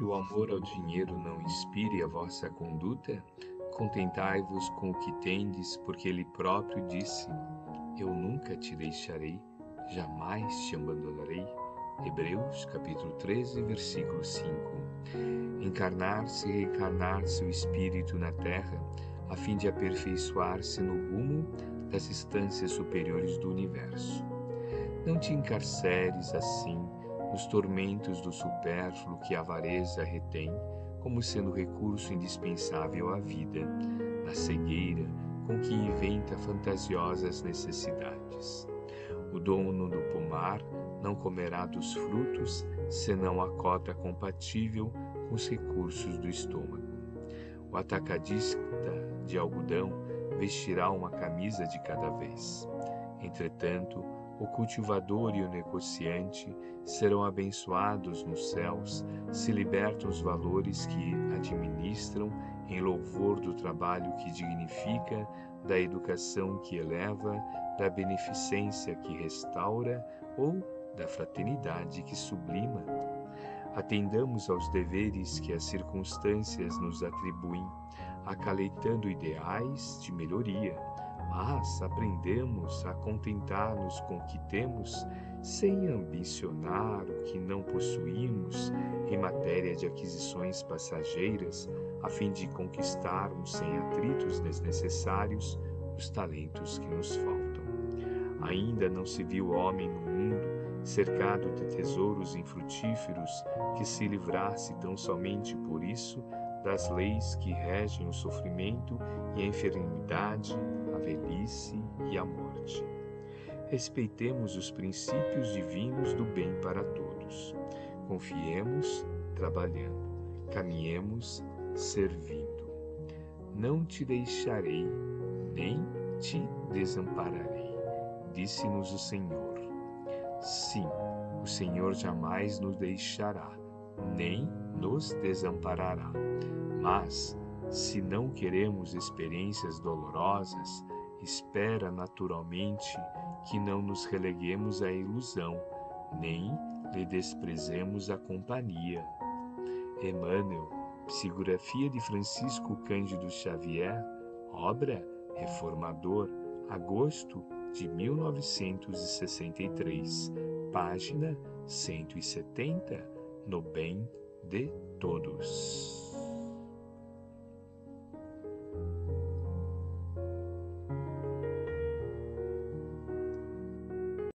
que o amor ao dinheiro não inspire a vossa conduta? Contentai-vos com o que tendes, porque ele próprio disse: Eu nunca te deixarei, jamais te abandonarei. Hebreus capítulo 13, versículo 5. Encarnar-se e reencarnar-se o espírito na terra, a fim de aperfeiçoar-se no rumo das instâncias superiores do universo. Não te encarceres assim nos tormentos do supérfluo que a avareza retém, como sendo recurso indispensável à vida, na cegueira com que inventa fantasiosas necessidades. O dono do pomar não comerá dos frutos, senão a cota compatível com os recursos do estômago. O atacadista de algodão vestirá uma camisa de cada vez. Entretanto, o cultivador e o negociante serão abençoados nos céus se libertam os valores que administram em louvor do trabalho que dignifica, da educação que eleva, da beneficência que restaura ou da fraternidade que sublima. Atendamos aos deveres que as circunstâncias nos atribuem, acaleitando ideais de melhoria mas aprendemos a contentar-nos com o que temos, sem ambicionar o que não possuímos em matéria de aquisições passageiras, a fim de conquistarmos sem atritos desnecessários os talentos que nos faltam. Ainda não se viu homem no mundo cercado de tesouros infrutíferos que se livrasse tão somente por isso das leis que regem o sofrimento e a enfermidade, a velhice e a morte. Respeitemos os princípios divinos do bem para todos. Confiemos trabalhando. Caminhemos servindo. Não te deixarei, nem te desampararei, disse-nos o Senhor. Sim, o Senhor jamais nos deixará, nem nos desamparará. Mas, se não queremos experiências dolorosas, espera naturalmente que não nos releguemos à ilusão, nem lhe desprezemos a companhia. Emmanuel, psicografia de Francisco Cândido Xavier, obra Reformador, agosto de 1963, página 170, no bem de todos.